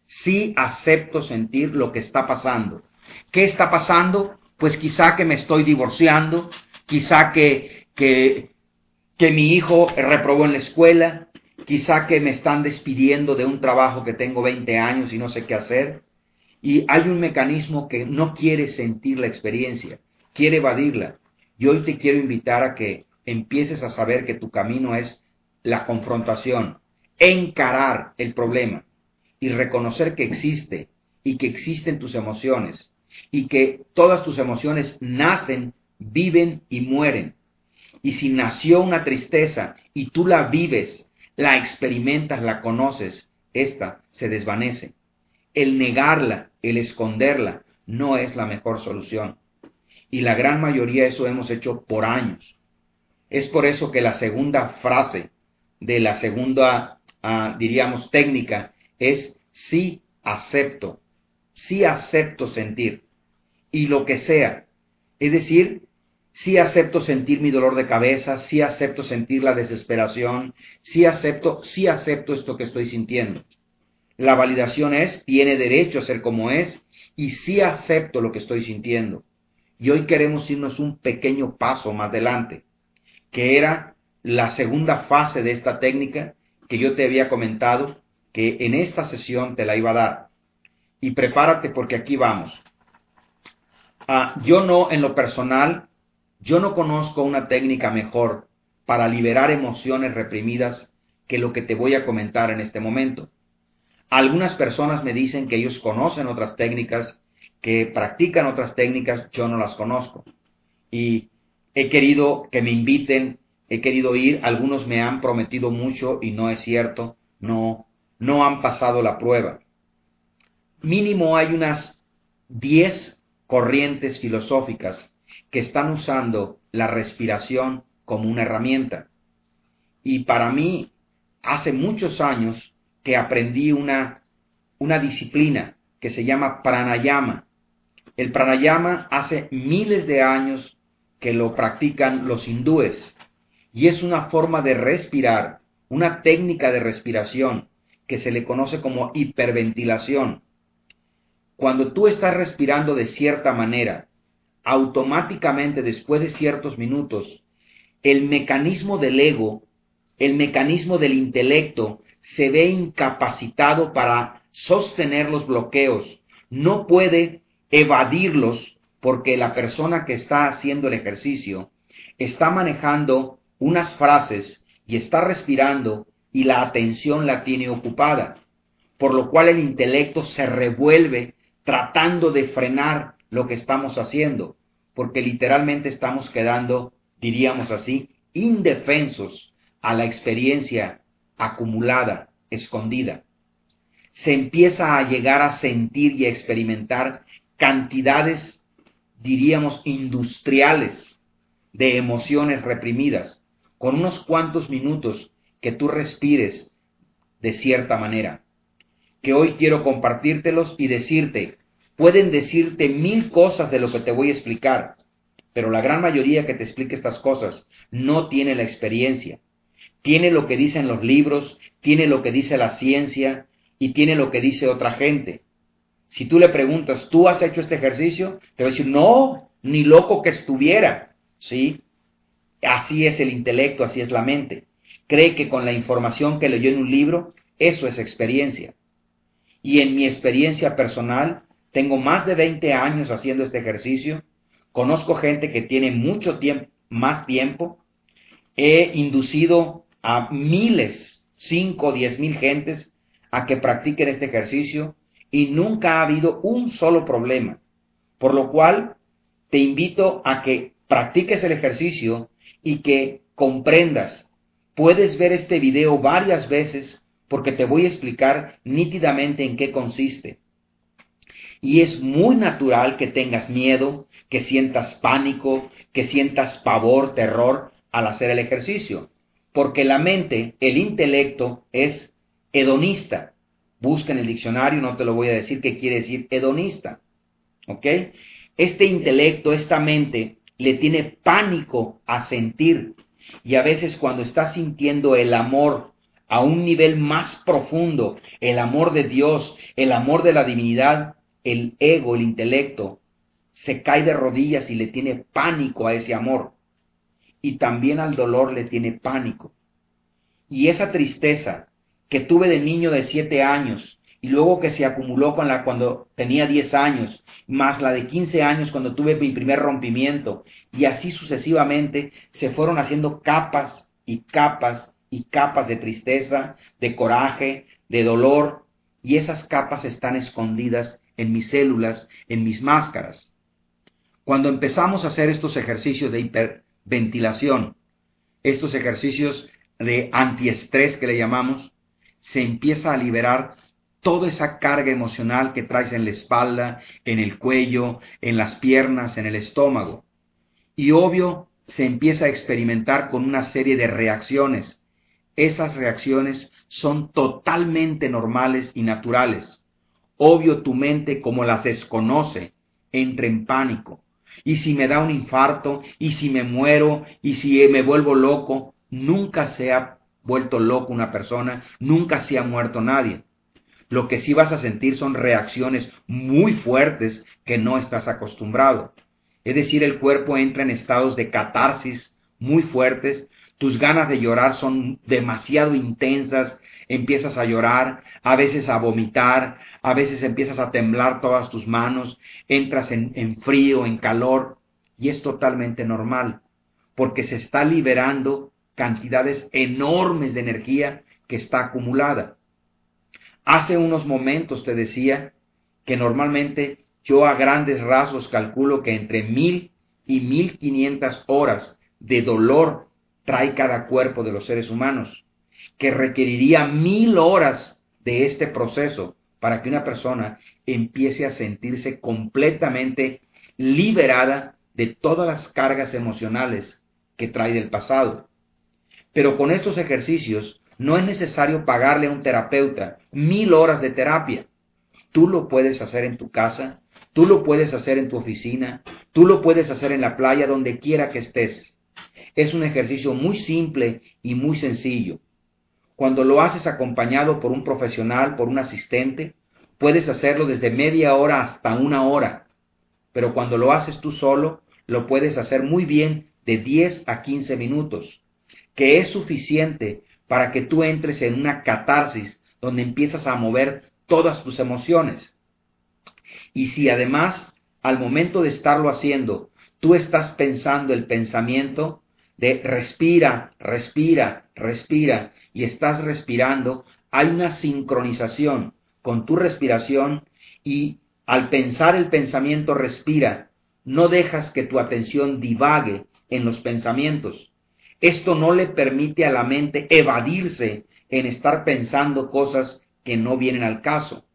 Sí acepto sentir lo que está pasando. ¿Qué está pasando? Pues quizá que me estoy divorciando, quizá que, que, que mi hijo reprobó en la escuela, quizá que me están despidiendo de un trabajo que tengo 20 años y no sé qué hacer. Y hay un mecanismo que no quiere sentir la experiencia, quiere evadirla. Y hoy te quiero invitar a que empieces a saber que tu camino es la confrontación, encarar el problema y reconocer que existe y que existen tus emociones y que todas tus emociones nacen, viven y mueren. Y si nació una tristeza y tú la vives, la experimentas, la conoces, esta se desvanece. El negarla, el esconderla, no es la mejor solución. Y la gran mayoría eso hemos hecho por años. Es por eso que la segunda frase de la segunda, ah, diríamos, técnica es sí acepto, sí acepto sentir. Y lo que sea. Es decir, sí acepto sentir mi dolor de cabeza, sí acepto sentir la desesperación, sí acepto, sí acepto esto que estoy sintiendo. La validación es, tiene derecho a ser como es, y sí acepto lo que estoy sintiendo. Y hoy queremos irnos un pequeño paso más adelante que era la segunda fase de esta técnica que yo te había comentado, que en esta sesión te la iba a dar. Y prepárate porque aquí vamos. Ah, yo no, en lo personal, yo no conozco una técnica mejor para liberar emociones reprimidas que lo que te voy a comentar en este momento. Algunas personas me dicen que ellos conocen otras técnicas, que practican otras técnicas, yo no las conozco. Y he querido que me inviten, he querido ir, algunos me han prometido mucho y no es cierto, no, no han pasado la prueba. Mínimo hay unas 10 corrientes filosóficas que están usando la respiración como una herramienta. Y para mí, hace muchos años que aprendí una, una disciplina que se llama pranayama. El pranayama hace miles de años que lo practican los hindúes. Y es una forma de respirar, una técnica de respiración que se le conoce como hiperventilación. Cuando tú estás respirando de cierta manera, automáticamente después de ciertos minutos, el mecanismo del ego, el mecanismo del intelecto, se ve incapacitado para sostener los bloqueos, no puede evadirlos porque la persona que está haciendo el ejercicio está manejando unas frases y está respirando y la atención la tiene ocupada, por lo cual el intelecto se revuelve tratando de frenar lo que estamos haciendo, porque literalmente estamos quedando, diríamos así, indefensos a la experiencia acumulada, escondida. Se empieza a llegar a sentir y a experimentar cantidades diríamos, industriales de emociones reprimidas, con unos cuantos minutos que tú respires de cierta manera. Que hoy quiero compartírtelos y decirte, pueden decirte mil cosas de lo que te voy a explicar, pero la gran mayoría que te explique estas cosas no tiene la experiencia. Tiene lo que dicen los libros, tiene lo que dice la ciencia y tiene lo que dice otra gente. Si tú le preguntas, ¿tú has hecho este ejercicio? Te va a decir, no, ni loco que estuviera. ¿Sí? Así es el intelecto, así es la mente. Cree que con la información que leyó en un libro, eso es experiencia. Y en mi experiencia personal, tengo más de 20 años haciendo este ejercicio. Conozco gente que tiene mucho tiempo, más tiempo. He inducido a miles, 5 o 10 mil gentes a que practiquen este ejercicio y nunca ha habido un solo problema. Por lo cual, te invito a que practiques el ejercicio y que comprendas. Puedes ver este video varias veces porque te voy a explicar nítidamente en qué consiste. Y es muy natural que tengas miedo, que sientas pánico, que sientas pavor, terror al hacer el ejercicio. Porque la mente, el intelecto, es hedonista. Busca en el diccionario, no te lo voy a decir qué quiere decir hedonista. ¿Ok? Este intelecto, esta mente, le tiene pánico a sentir. Y a veces cuando está sintiendo el amor a un nivel más profundo, el amor de Dios, el amor de la divinidad, el ego, el intelecto, se cae de rodillas y le tiene pánico a ese amor. Y también al dolor le tiene pánico. Y esa tristeza que tuve de niño de siete años y luego que se acumuló con la cuando tenía diez años, más la de quince años cuando tuve mi primer rompimiento, y así sucesivamente se fueron haciendo capas y capas y capas de tristeza, de coraje, de dolor, y esas capas están escondidas en mis células, en mis máscaras. Cuando empezamos a hacer estos ejercicios de hiperventilación, estos ejercicios de antiestrés que le llamamos, se empieza a liberar toda esa carga emocional que traes en la espalda, en el cuello, en las piernas, en el estómago. Y obvio, se empieza a experimentar con una serie de reacciones. Esas reacciones son totalmente normales y naturales. Obvio tu mente, como las desconoce, entra en pánico. Y si me da un infarto, y si me muero, y si me vuelvo loco, nunca se ha vuelto loco una persona, nunca se ha muerto nadie. Lo que sí vas a sentir son reacciones muy fuertes que no estás acostumbrado. Es decir, el cuerpo entra en estados de catarsis muy fuertes, tus ganas de llorar son demasiado intensas, empiezas a llorar, a veces a vomitar, a veces empiezas a temblar todas tus manos, entras en, frío, en calor, y es totalmente normal, porque se está liberando cantidades enormes de energía que está acumulada. Hace unos momentos te decía que normalmente yo a grandes rasgos calculo que entre mil y mil quinientas horas de dolor trae cada cuerpo de los seres humanos, que requeriría mil horas de este proceso para que una persona empiece a sentirse completamente liberada de todas las cargas emocionales que trae del pasado. Pero con estos ejercicios no es necesario pagarle a un terapeuta mil horas de terapia. Tú lo puedes hacer en tu casa, tú lo puedes hacer en tu oficina, tú lo puedes hacer en la playa, donde quiera que estés. Es un ejercicio muy simple y muy sencillo. Cuando lo haces acompañado por un profesional, por un asistente, puedes hacerlo desde media hora hasta una hora. Pero cuando lo haces tú solo, lo puedes hacer muy bien de 10 a 15 minutos, que es suficiente para que tú entres en una catarsis donde empiezas a mover todas tus emociones. Y si además al momento de estarlo haciendo, tú estás pensando el pensamiento de respira, respira, respira, y estás respirando, hay una sincronización con tu respiración y al pensar el pensamiento respira, no dejas que tu atención divague en los pensamientos, esto no le permite a la mente evadirse en estar pensando cosas que no vienen al caso.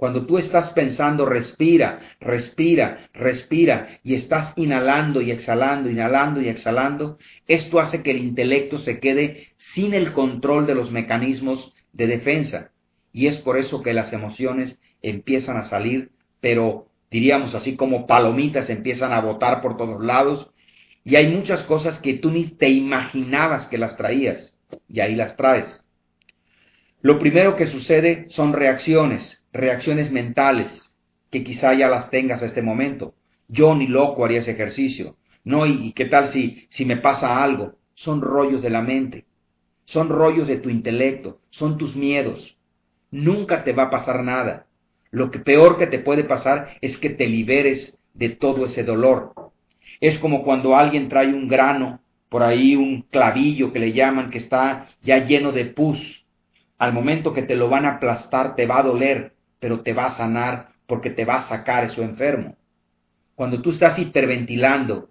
Cuando tú estás pensando, respira, respira, respira, y estás inhalando y exhalando, inhalando y exhalando, esto hace que el intelecto se quede sin el control de los mecanismos de defensa. Y es por eso que las emociones empiezan a salir, pero diríamos así como palomitas empiezan a botar por todos lados y hay muchas cosas que tú ni te imaginabas que las traías y ahí las traes. Lo primero que sucede son reacciones, reacciones mentales, que quizá ya las tengas a este momento. Yo ni loco haría ese ejercicio. No, y, qué tal si, si me pasa algo. Son rollos de la mente, son rollos de tu intelecto, son tus miedos. Nunca te va a pasar nada. Lo que peor que te puede pasar es que te liberes de todo ese dolor. Es como cuando alguien trae un grano, por ahí un clavillo que le llaman, que está ya lleno de pus. Al momento que te lo van a aplastar te va a doler, pero te va a sanar porque te va a sacar eso enfermo. Cuando tú estás hiperventilando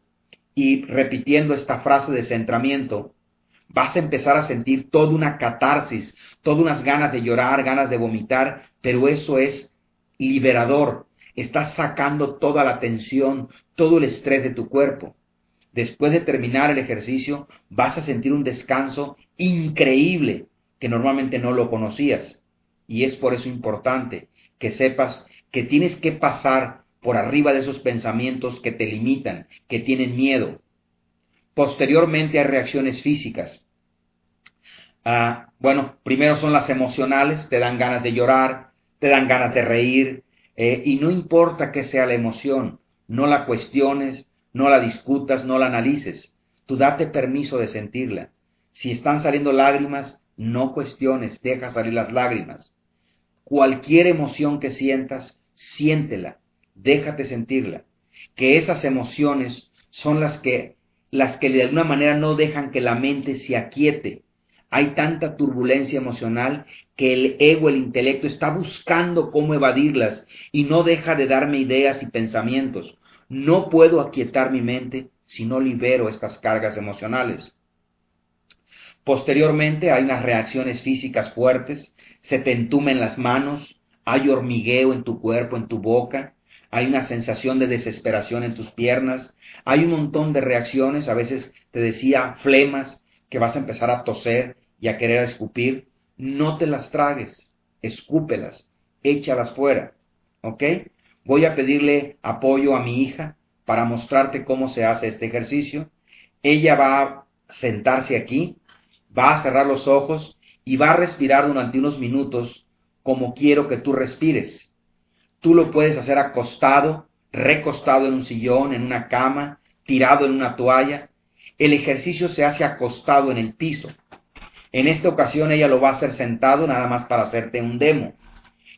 y repitiendo esta frase de centramiento, vas a empezar a sentir toda una catarsis, todas unas ganas de llorar, ganas de vomitar, pero eso es liberador. estás sacando toda la tensión, todo el estrés de tu cuerpo. Después de terminar el ejercicio, vas a sentir un descanso increíble que normalmente no lo conocías. Y es por eso importante que sepas que tienes que pasar por arriba de esos pensamientos que te limitan, que tienen miedo. Posteriormente hay reacciones físicas. Ah, bueno, primero son las emocionales, te dan ganas de llorar, te dan ganas de reír, eh, y no importa que sea la emoción, no la cuestiones, no la discutas, no la analices. Tú date permiso de sentirla. Si están saliendo lágrimas, no cuestiones, deja salir las lágrimas. Cualquier emoción que sientas, siéntela, déjate sentirla. Que esas emociones son las que las que de alguna manera no dejan que la mente se aquiete. Hay tanta turbulencia emocional que el ego, el intelecto, está buscando cómo evadirlas y no deja de darme ideas y pensamientos. No puedo aquietar mi mente si no libero estas cargas emocionales. Posteriormente hay unas reacciones físicas fuertes, se te entumen las manos, hay hormigueo en tu cuerpo, en tu boca, hay una sensación de desesperación en tus piernas, hay un montón de reacciones, a veces te decía flemas, que vas a empezar a toser y a querer escupir, no te las tragues, escúpelas, échalas fuera, ¿ok? Voy a pedirle apoyo a mi hija para mostrarte cómo se hace este ejercicio. Ella va a sentarse aquí, va a cerrar los ojos y va a respirar durante unos minutos como quiero que tú respires. Tú lo puedes hacer acostado, recostado en un sillón, en una cama, tirado en una toalla. El ejercicio se hace acostado en el piso. En esta ocasión ella lo va a hacer sentado nada más para hacerte un demo.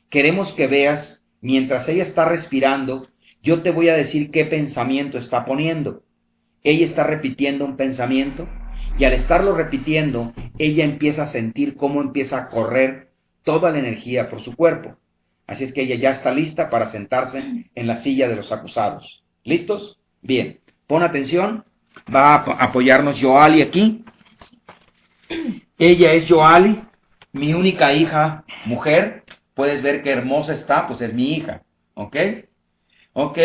Queremos que veas, mientras ella está respirando, yo te voy a decir qué pensamiento está poniendo. Ella está repitiendo un pensamiento y al estarlo repitiendo, ella empieza a sentir cómo empieza a correr toda la energía por su cuerpo. Así es que ella ya está lista para sentarse en la silla de los acusados. ¿Listos? Bien. Pon atención. Va a apoyarnos Joali aquí. Ella es Joali, mi única hija mujer. Puedes ver qué hermosa está, pues es mi hija. ¿Ok? ¿Ok?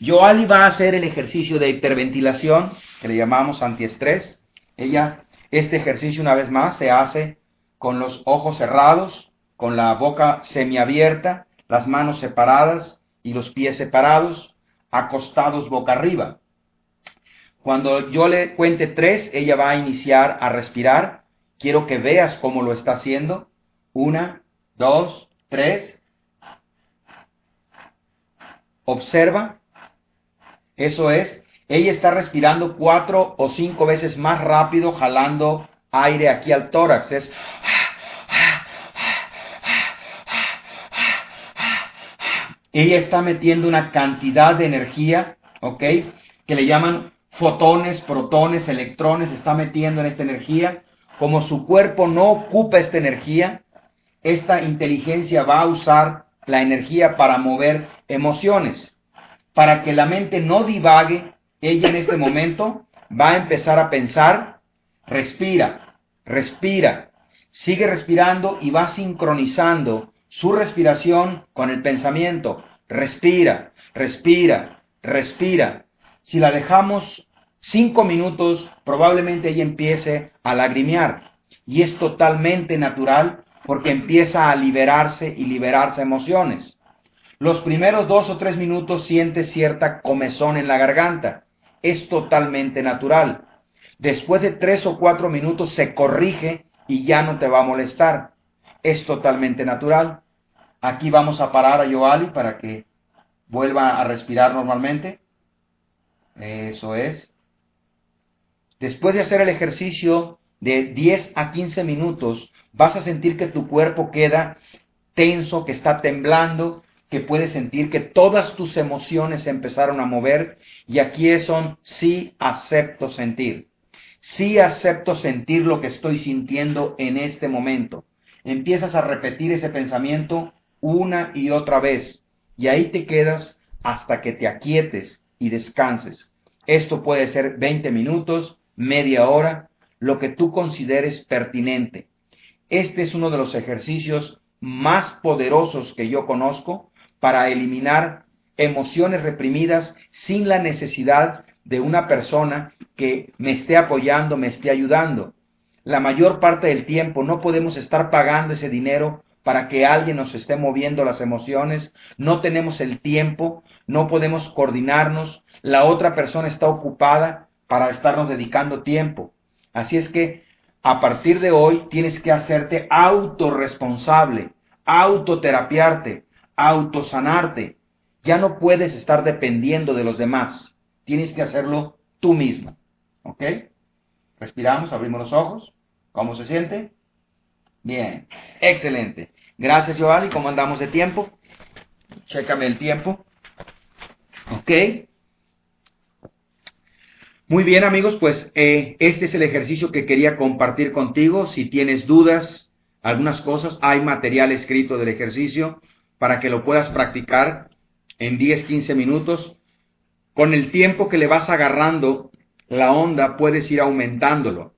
Joali va a hacer el ejercicio de hiperventilación, que le llamamos antiestrés. Ella, este ejercicio una vez más se hace con los ojos cerrados, con la boca semiabierta, las manos separadas y los pies separados, acostados boca arriba. Cuando yo le cuente tres, ella va a iniciar a respirar. Quiero que veas cómo lo está haciendo. Una, dos, tres. Observa. Eso es. Ella está respirando cuatro o cinco veces más rápido, jalando aire aquí al tórax. Es ella está metiendo una cantidad de energía, ¿ok? Que le llaman fotones, protones, electrones, está metiendo en esta energía. Como su cuerpo no ocupa esta energía, esta inteligencia va a usar la energía para mover emociones. Para que la mente no divague, ella en este momento va a empezar a pensar, respira, respira, sigue respirando y va sincronizando su respiración con el pensamiento. Respira, respira, respira. Si la dejamos cinco minutos, probablemente ella empiece a lagrimear. Y es totalmente natural porque empieza a liberarse y liberarse emociones. Los primeros dos o tres minutos siente cierta comezón en la garganta. Es totalmente natural. Después de tres o cuatro minutos se corrige y ya no te va a molestar es totalmente natural. Aquí vamos a parar a Yoali para que vuelva a respirar normalmente. Eso es. Después de hacer el ejercicio de 10 a 15 minutos, vas a sentir que tu cuerpo queda tenso, que está temblando, que puedes sentir que todas tus emociones empezaron a mover y aquí es un sí acepto sentir. Sí acepto sentir lo que estoy sintiendo en este momento empiezas a repetir ese pensamiento una y otra vez y ahí te quedas hasta que te aquietes y descanses. Esto puede ser 20 minutos, media hora, lo que tú consideres pertinente. Este es uno de los ejercicios más poderosos que yo conozco para eliminar emociones reprimidas sin la necesidad de una persona que me esté apoyando, me esté ayudando. La mayor parte del tiempo no podemos estar pagando ese dinero para que alguien nos esté moviendo las emociones, no tenemos el tiempo, no podemos coordinarnos, la otra persona está ocupada para estarnos dedicando tiempo. Así es que a partir de hoy tienes que hacerte autorresponsable, autoterapiarte, autosanarte. Ya no puedes estar dependiendo de los demás. Tienes que hacerlo tú mismo. ¿Ok? Respiramos, abrimos los ojos. ¿Cómo se siente? Bien, excelente. Gracias, Joali. ¿Cómo andamos de tiempo? Chécame el tiempo. ¿Ok? Muy bien, amigos, pues eh, este es el ejercicio que quería compartir contigo. Si tienes dudas, algunas cosas, hay material escrito del ejercicio para que lo puedas practicar en 10, 15 minutos. Con el tiempo que le vas agarrando la onda, puedes ir aumentándolo.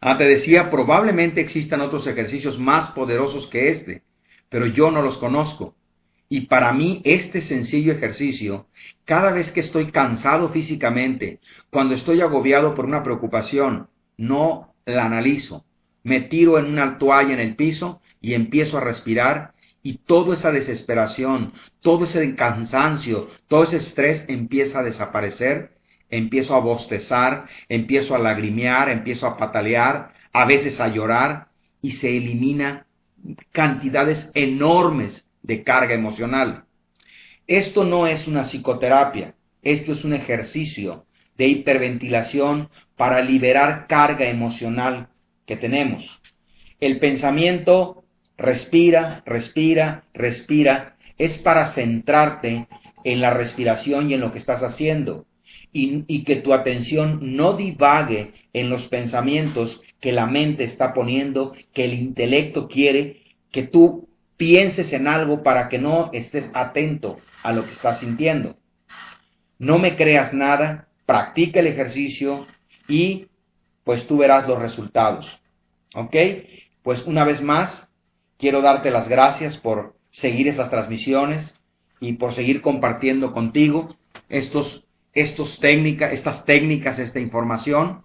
Ah, te decía, probablemente existan otros ejercicios más poderosos que este, pero yo no los conozco. Y para mí este sencillo ejercicio, cada vez que estoy cansado físicamente, cuando estoy agobiado por una preocupación, no la analizo. Me tiro en una toalla en el piso y empiezo a respirar y toda esa desesperación, todo ese cansancio, todo ese estrés empieza a desaparecer, empiezo a bostezar, empiezo a lagrimear, empiezo a patalear, a veces a llorar y se elimina cantidades enormes de carga emocional. Esto no es una psicoterapia, esto es un ejercicio de hiperventilación para liberar carga emocional que tenemos. El pensamiento respira, respira, respira, es para centrarte en la respiración y en lo que estás haciendo y, que tu atención no divague en los pensamientos que la mente está poniendo, que el intelecto quiere, que tú pienses en algo para que no estés atento a lo que estás sintiendo. No me creas nada, practica el ejercicio y pues tú verás los resultados. ¿Ok? Pues una vez más, quiero darte las gracias por seguir estas transmisiones y por seguir compartiendo contigo estos, estos estas técnicas, esta información.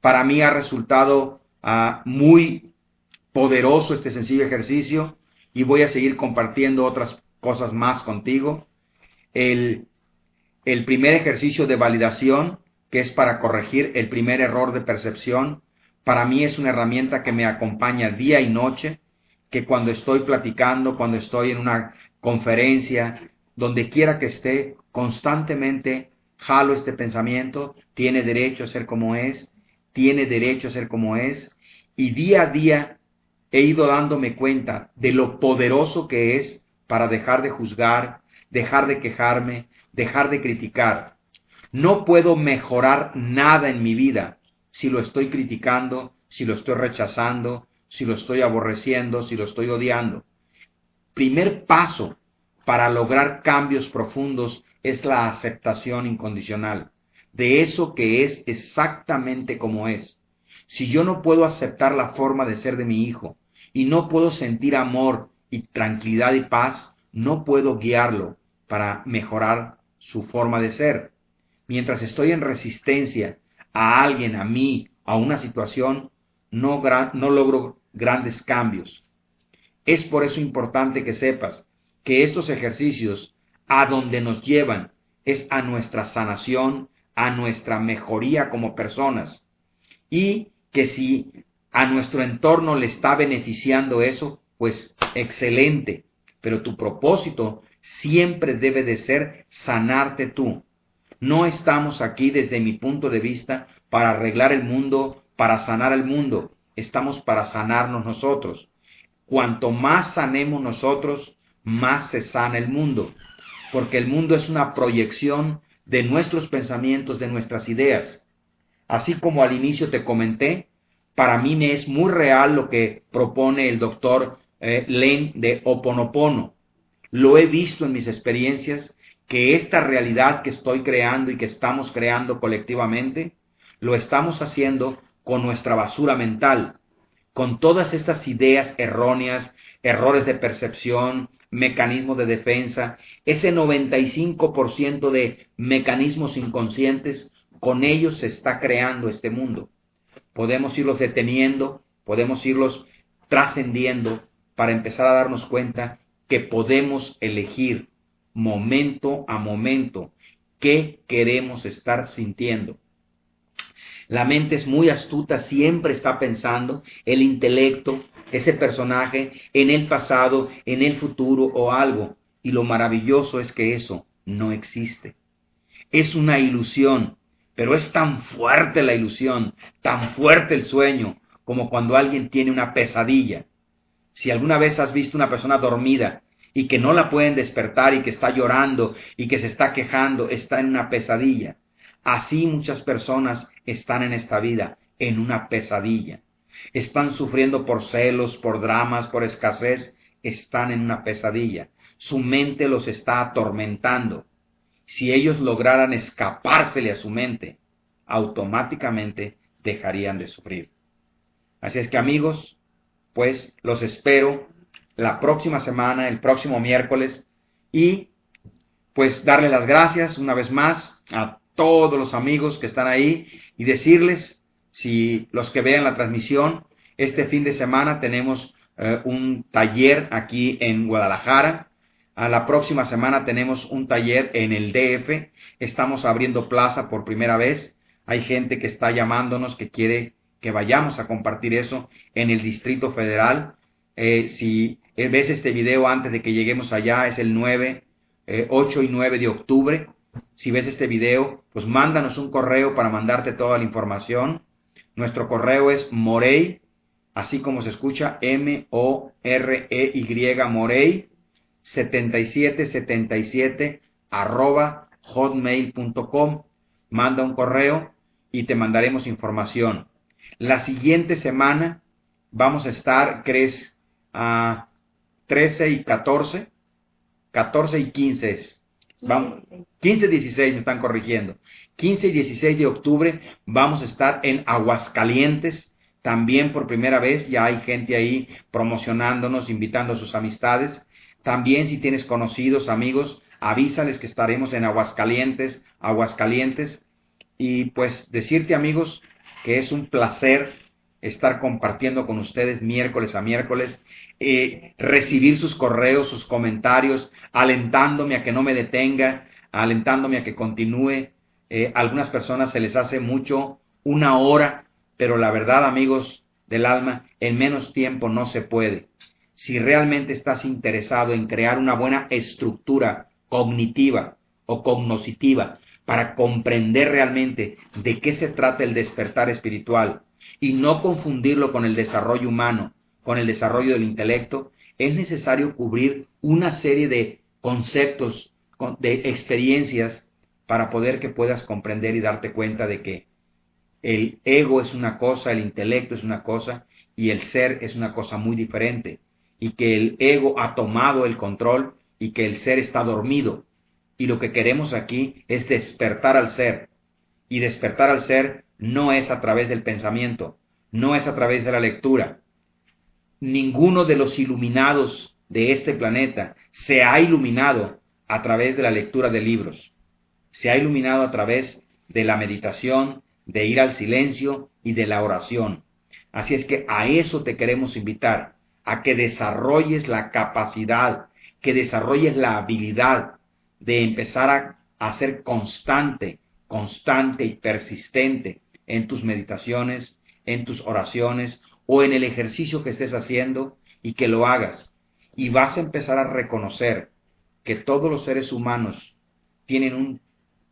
Para mí ha resultado ah, muy poderoso este sencillo ejercicio y voy a seguir compartiendo otras cosas más contigo. El, el primer ejercicio de validación, que es para corregir el primer error de percepción, para mí es una herramienta que me acompaña día y noche, que cuando estoy platicando, cuando estoy en una conferencia, donde quiera que esté, constantemente jalo este pensamiento, tiene derecho a ser como es, tiene derecho a ser como es, y día a día he ido dándome cuenta de lo poderoso que es para dejar de juzgar, dejar de quejarme, dejar de criticar. No puedo mejorar nada en mi vida si lo estoy criticando, si lo estoy rechazando, si lo estoy aborreciendo, si lo estoy odiando. Primer paso para lograr cambios profundos es la aceptación incondicional de eso que es exactamente como es. Si yo no puedo aceptar la forma de ser de mi hijo, y no puedo sentir amor y tranquilidad y paz, no puedo guiarlo para mejorar su forma de ser. Mientras estoy en resistencia a alguien, a mí, a una situación, no, no logro grandes cambios. Es por eso importante que sepas que estos ejercicios a donde nos llevan es a nuestra sanación, a nuestra mejoría como personas. Y que si a nuestro entorno le está beneficiando eso, pues excelente. Pero tu propósito siempre debe de ser sanarte tú. No estamos aquí desde mi punto de vista para arreglar el mundo, para sanar el mundo. Estamos para sanarnos nosotros. Cuanto más sanemos nosotros, más se sana el mundo. Porque el mundo es una proyección de nuestros pensamientos, de nuestras ideas. Así como al inicio te comenté, para mí me es muy real lo que propone el doctor eh, Len de Oponopono. Lo he visto en mis experiencias que esta realidad que estoy creando y que estamos creando colectivamente, lo estamos haciendo con nuestra basura mental, con todas estas ideas erróneas, errores de percepción, mecanismos de defensa, ese 95% de mecanismos inconscientes, con ellos se está creando este mundo. Podemos irlos deteniendo, podemos irlos trascendiendo para empezar a darnos cuenta que podemos elegir momento a momento qué queremos estar sintiendo. La mente es muy astuta, siempre está pensando, el intelecto, ese personaje, en el pasado, en el futuro o algo. Y lo maravilloso es que eso no existe. Es una ilusión, pero es tan fuerte la ilusión, tan fuerte el sueño, como cuando alguien tiene una pesadilla. Si alguna vez has visto una persona dormida y que no la pueden despertar y que está llorando y que se está quejando, está en una pesadilla. Así muchas personas están en esta vida, en una pesadilla. Están sufriendo por celos, por dramas, por escasez, están en una pesadilla. Su mente los está atormentando. Si ellos lograran escapársele a su mente, automáticamente dejarían de sufrir. Así es que amigos, pues los espero la próxima semana, el próximo miércoles, y pues darle las gracias una vez más a todos los amigos que están ahí y decirles, si los que vean la transmisión, este fin de semana tenemos eh, un taller aquí en Guadalajara. A la próxima semana tenemos un taller en el DF. Estamos abriendo plaza por primera vez. Hay gente que está llamándonos que quiere que vayamos a compartir eso en el Distrito Federal. Eh, si ves este video antes de que lleguemos allá, es el 9, 8 eh, y 9 de octubre. Si ves este video, pues mándanos un correo para mandarte toda la información. Nuestro correo es morey, así como se escucha, M-O-R-E-Y, morey, 7777 arroba hotmail.com. Manda un correo y te mandaremos información. La siguiente semana vamos a estar, crees, a 13 y 14, 14 y 15 es. Vamos, 15 y 16 me están corrigiendo. 15 y 16 de octubre vamos a estar en Aguascalientes. También por primera vez ya hay gente ahí promocionándonos, invitando a sus amistades. También si tienes conocidos, amigos, avísales que estaremos en Aguascalientes, Aguascalientes. Y pues decirte amigos que es un placer estar compartiendo con ustedes miércoles a miércoles eh, recibir sus correos, sus comentarios, alentándome a que no me detenga, alentándome a que continúe. Eh, algunas personas se les hace mucho una hora, pero la verdad, amigos del alma, en menos tiempo no se puede. Si realmente estás interesado en crear una buena estructura cognitiva o cognoscitiva para comprender realmente de qué se trata el despertar espiritual y no confundirlo con el desarrollo humano, con el desarrollo del intelecto, es necesario cubrir una serie de conceptos, de experiencias, para poder que puedas comprender y darte cuenta de que el ego es una cosa, el intelecto es una cosa y el ser es una cosa muy diferente. Y que el ego ha tomado el control y que el ser está dormido. Y lo que queremos aquí es despertar al ser. Y despertar al ser no es a través del pensamiento, no es a través de la lectura, ninguno de los iluminados de este planeta se ha iluminado a través de la lectura de libros, se ha iluminado a través de la meditación, de ir al silencio y de la oración. Así es que a eso te queremos invitar, a que desarrolles la capacidad, que desarrolles la habilidad de empezar a, ser constante, constante y persistente en tus meditaciones, en tus oraciones o en el ejercicio que estés haciendo y que lo hagas. Y vas a empezar a reconocer que todos los seres humanos tienen un,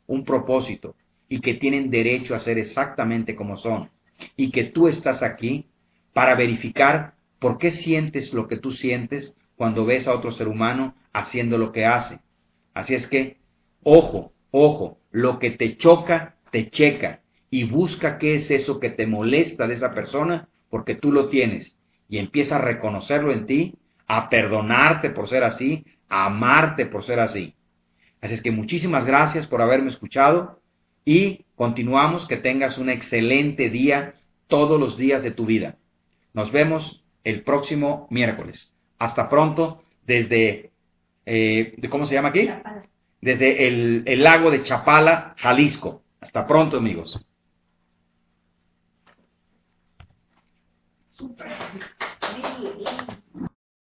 un propósito y que tienen derecho a ser exactamente como son. Y que tú estás aquí para verificar por qué sientes lo que tú sientes cuando ves a otro ser humano haciendo lo que hace. Así es que, ojo, ojo, lo que te choca, te checa y busca qué es eso que te molesta de esa persona porque tú lo tienes y empieza a reconocerlo en ti, a perdonarte por ser así, a amarte por ser así. Así es que muchísimas gracias por haberme escuchado y continuamos que tengas un excelente día todos los días de tu vida. Nos vemos el próximo miércoles. Hasta pronto desde eh, ¿cómo se llama aquí? Desde el, el lago de Chapala, Jalisco. Hasta pronto, amigos. sous